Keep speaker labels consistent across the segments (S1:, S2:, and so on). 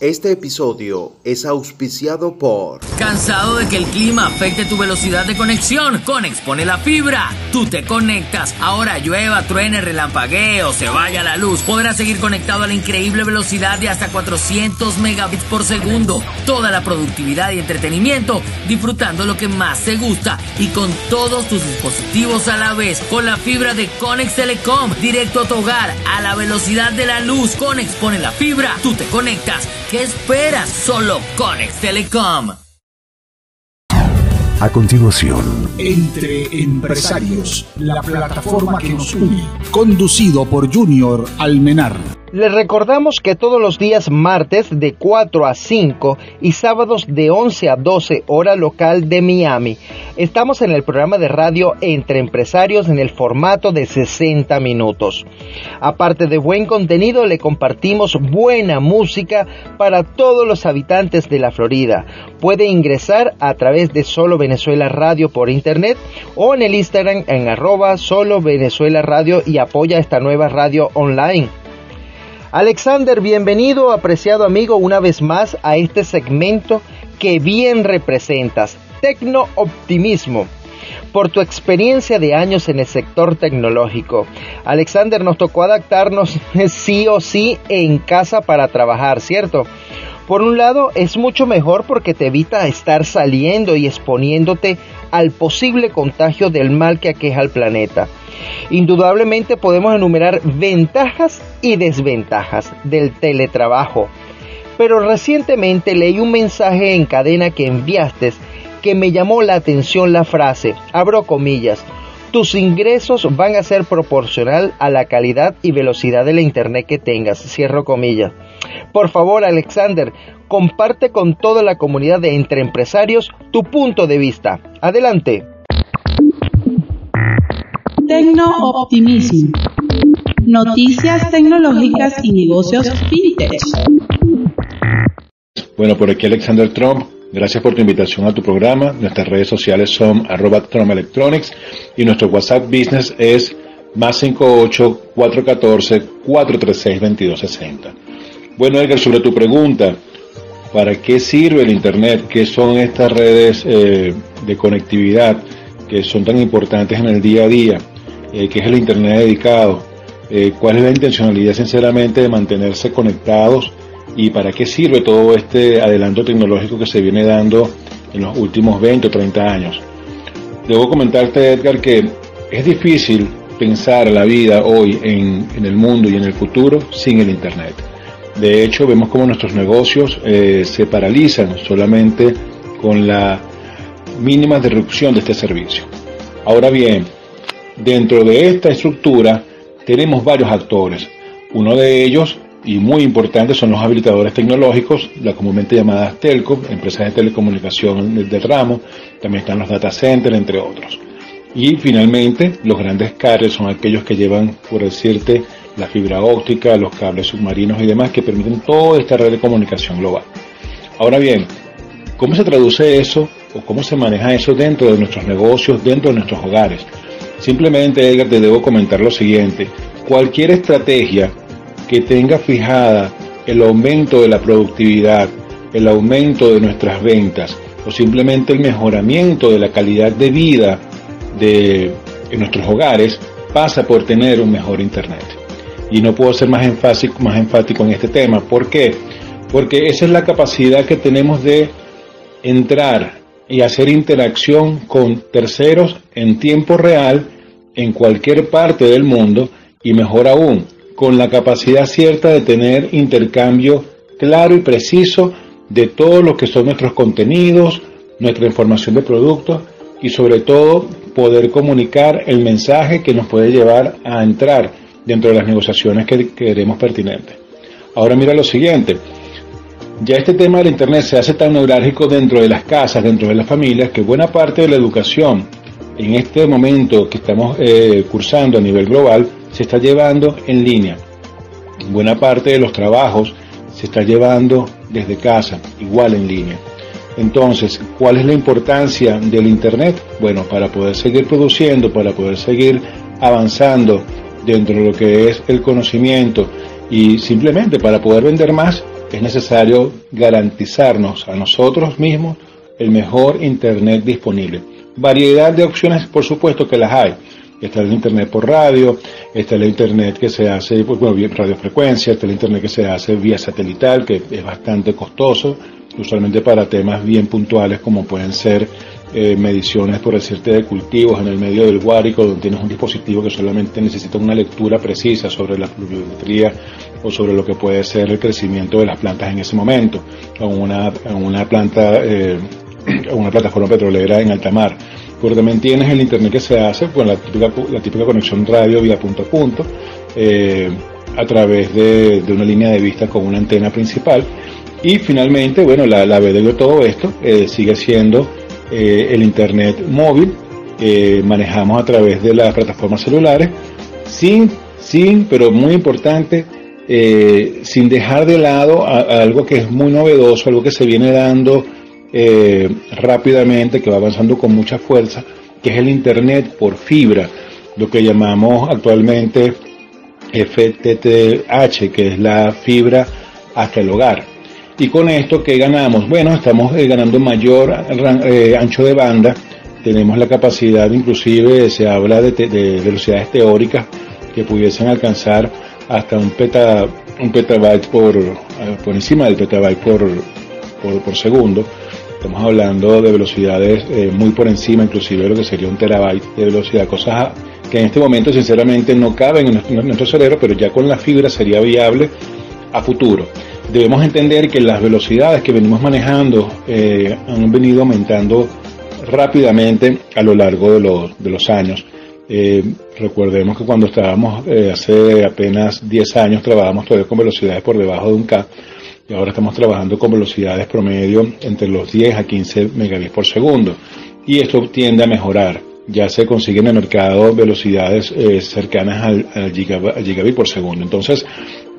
S1: Este episodio es auspiciado por...
S2: ¿Cansado de que el clima afecte tu velocidad de conexión? Conex pone la fibra. Tú te conectas. Ahora llueva, truene, relampaguee o se vaya la luz. Podrás seguir conectado a la increíble velocidad de hasta 400 megabits por segundo. Toda la productividad y entretenimiento disfrutando lo que más te gusta y con todos tus dispositivos a la vez. Con la fibra de Conex Telecom, directo a tu hogar, a la velocidad de la luz. Conex pone la fibra. Tú te conectas ¿Qué esperas? Solo Conex Telecom.
S3: A continuación,
S4: Entre Empresarios, la plataforma que nos une, conducido por Junior Almenar.
S5: Les recordamos que todos los días martes de 4 a 5 y sábados de 11 a 12 hora local de Miami estamos en el programa de radio Entre Empresarios en el formato de 60 minutos. Aparte de buen contenido le compartimos buena música para todos los habitantes de la Florida. Puede ingresar a través de Solo Venezuela Radio por internet o en el Instagram en arroba Solo Venezuela Radio y apoya esta nueva radio online. Alexander, bienvenido, apreciado amigo, una vez más a este segmento que bien representas, Tecno Optimismo. Por tu experiencia de años en el sector tecnológico, Alexander, nos tocó adaptarnos sí o sí en casa para trabajar, ¿cierto? Por un lado, es mucho mejor porque te evita estar saliendo y exponiéndote al posible contagio del mal que aqueja al planeta. Indudablemente podemos enumerar ventajas y desventajas del teletrabajo. Pero recientemente leí un mensaje en cadena que enviaste que me llamó la atención la frase, abro comillas, tus ingresos van a ser proporcional a la calidad y velocidad de la internet que tengas, cierro comillas. Por favor, Alexander, comparte con toda la comunidad de entre empresarios tu punto de vista. Adelante.
S6: Tecno-optimismo. Noticias tecnológicas y negocios fintech.
S7: Bueno, por aquí Alexander Trump. Gracias por tu invitación a tu programa. Nuestras redes sociales son arroba y nuestro WhatsApp Business es más 58 414 436 2260. Bueno, Edgar, sobre tu pregunta, ¿para qué sirve el Internet? ¿Qué son estas redes eh, de conectividad que son tan importantes en el día a día? Eh, ¿Qué es el Internet dedicado? Eh, ¿Cuál es la intencionalidad, sinceramente, de mantenerse conectados? ¿Y para qué sirve todo este adelanto tecnológico que se viene dando en los últimos 20 o 30 años? Debo comentarte, Edgar, que es difícil pensar la vida hoy en, el mundo y en el futuro sin el Internet. De hecho, vemos como nuestros negocios eh, se paralizan solamente con la mínima disrupción de este servicio. Ahora bien, dentro de esta estructura tenemos varios actores. Uno de ellos, y muy importante, son los habilitadores tecnológicos, las comúnmente llamadas telco, empresas de telecomunicación del, del ramo, también están los data centers, entre otros. Y finalmente, los grandes carriers son aquellos que llevan, por decirte, la fibra óptica, los cables submarinos y demás que permiten toda esta red de comunicación global. Ahora bien, ¿cómo se traduce eso o cómo se maneja eso dentro de nuestros negocios, dentro de nuestros hogares? Simplemente, Edgar, te debo comentar lo siguiente. Cualquier estrategia que tenga fijada el aumento de la productividad, el aumento de nuestras ventas o simplemente el mejoramiento de la calidad de vida de nuestros hogares pasa por tener un mejor Internet. Y no puedo ser más enfático, más enfático en este tema. ¿Por qué? Porque esa es la capacidad que tenemos de entrar y hacer interacción con terceros en tiempo real en cualquier parte del mundo y mejor aún, con la capacidad cierta de tener intercambio claro y preciso de todo lo que son nuestros contenidos, nuestra información de productos y sobre todo poder comunicar el mensaje que nos puede llevar a entrar dentro de las negociaciones que queremos pertinentes. Ahora mira lo siguiente, ya este tema del Internet se hace tan neurálgico dentro de las casas, dentro de las familias, que buena parte de la educación en este momento que estamos eh, cursando a nivel global se está llevando en línea. Buena parte de los trabajos se está llevando desde casa, igual en línea. Entonces, ¿cuál es la importancia del Internet? Bueno, para poder seguir produciendo, para poder seguir avanzando dentro de lo que es el conocimiento y simplemente para poder vender más, es necesario garantizarnos a nosotros mismos el mejor Internet disponible. Variedad de opciones, por supuesto que las hay. Está el Internet por radio, está el Internet que se hace, pues, bueno, radiofrecuencia, está el Internet que se hace vía satelital, que es bastante costoso, usualmente para temas bien puntuales como pueden ser eh, mediciones, por decirte, de cultivos en el medio del Guárico, donde tienes un dispositivo que solamente necesita una lectura precisa sobre la pluviometría o sobre lo que puede ser el crecimiento de las plantas en ese momento, o una, una planta, eh, una plataforma petrolera en alta mar. Pero también tienes el internet que se hace, con la típica, la típica conexión radio vía punto a punto, eh, a través de, una línea de vista con una antena principal. Y finalmente, bueno, la, la de todo esto eh, sigue siendo eh, el internet móvil manejamos a través de las plataformas celulares, sin, sin, pero muy importante, sin dejar de lado algo que es muy novedoso, algo que se viene dando eh, rápidamente, que va avanzando con mucha fuerza, que es el Internet por fibra, lo que llamamos actualmente FTTH, que es la fibra hasta el hogar. Y con esto, ¿qué ganamos? Bueno, estamos eh, ganando mayor ancho de banda, tenemos la capacidad, inclusive se habla de, de velocidades teóricas que pudiesen alcanzar hasta un, peta, un petabyte por, eh, por encima del petabyte por, por, segundo. Estamos hablando de velocidades eh, muy por encima, inclusive de lo que sería un terabyte de velocidad, cosas que en este momento sinceramente no caben en nuestro, cerebro, pero ya con la fibra sería viable a futuro. Debemos entender que las velocidades que venimos manejando eh, han venido aumentando rápidamente a lo largo de los, de los años. Eh, recordemos que cuando estábamos eh, hace apenas 10 años trabajamos todavía con velocidades por debajo de un K y ahora estamos trabajando con velocidades promedio entre los 10 a 15 megabits por segundo y esto tiende a mejorar. Ya se consiguen en el mercado velocidades eh, cercanas al, gigabit por segundo. Entonces,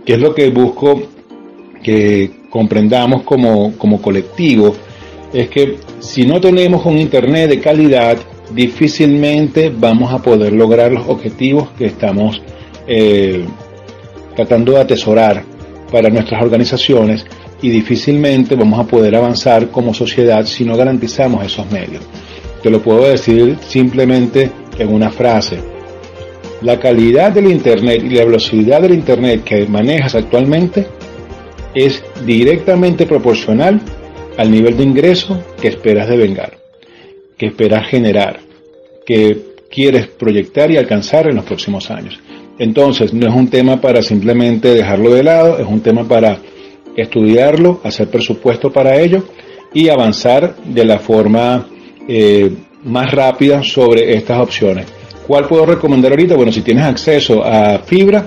S7: ¿qué es lo que busco que comprendamos como, como colectivo? Es que si no tenemos un Internet de calidad, difícilmente vamos a poder lograr los objetivos que estamos eh, tratando de atesorar para nuestras organizaciones y difícilmente vamos a poder avanzar como sociedad si no garantizamos esos medios. Te lo puedo decir simplemente en una frase. La calidad del Internet y la velocidad del Internet que manejas actualmente es directamente proporcional al nivel de ingreso que esperas de vengar que esperas generar, que quieres proyectar y alcanzar en los próximos años. Entonces, no es un tema para simplemente dejarlo de lado, es un tema para estudiarlo, hacer presupuesto para ello y avanzar de la forma eh, más rápida sobre estas opciones. ¿Cuál puedo recomendar ahorita? Bueno, si tienes acceso a fibra,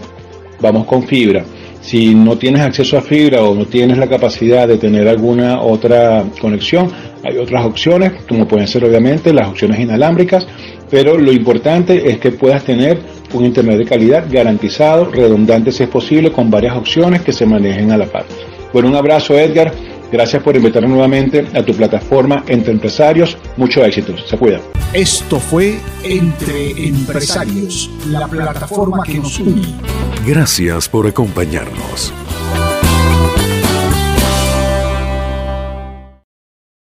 S7: vamos con fibra. Si no tienes acceso a fibra o no tienes la capacidad de tener alguna otra conexión, hay otras opciones, como pueden ser obviamente las opciones inalámbricas, pero lo importante es que puedas tener un Internet de calidad garantizado, redundante si es posible, con varias opciones que se manejen a la par. Bueno, un abrazo Edgar, gracias por invitarme nuevamente a tu plataforma Entre Empresarios, mucho éxito, se cuida.
S4: Esto fue Entre Empresarios, la plataforma que nos une.
S3: Gracias por acompañarnos.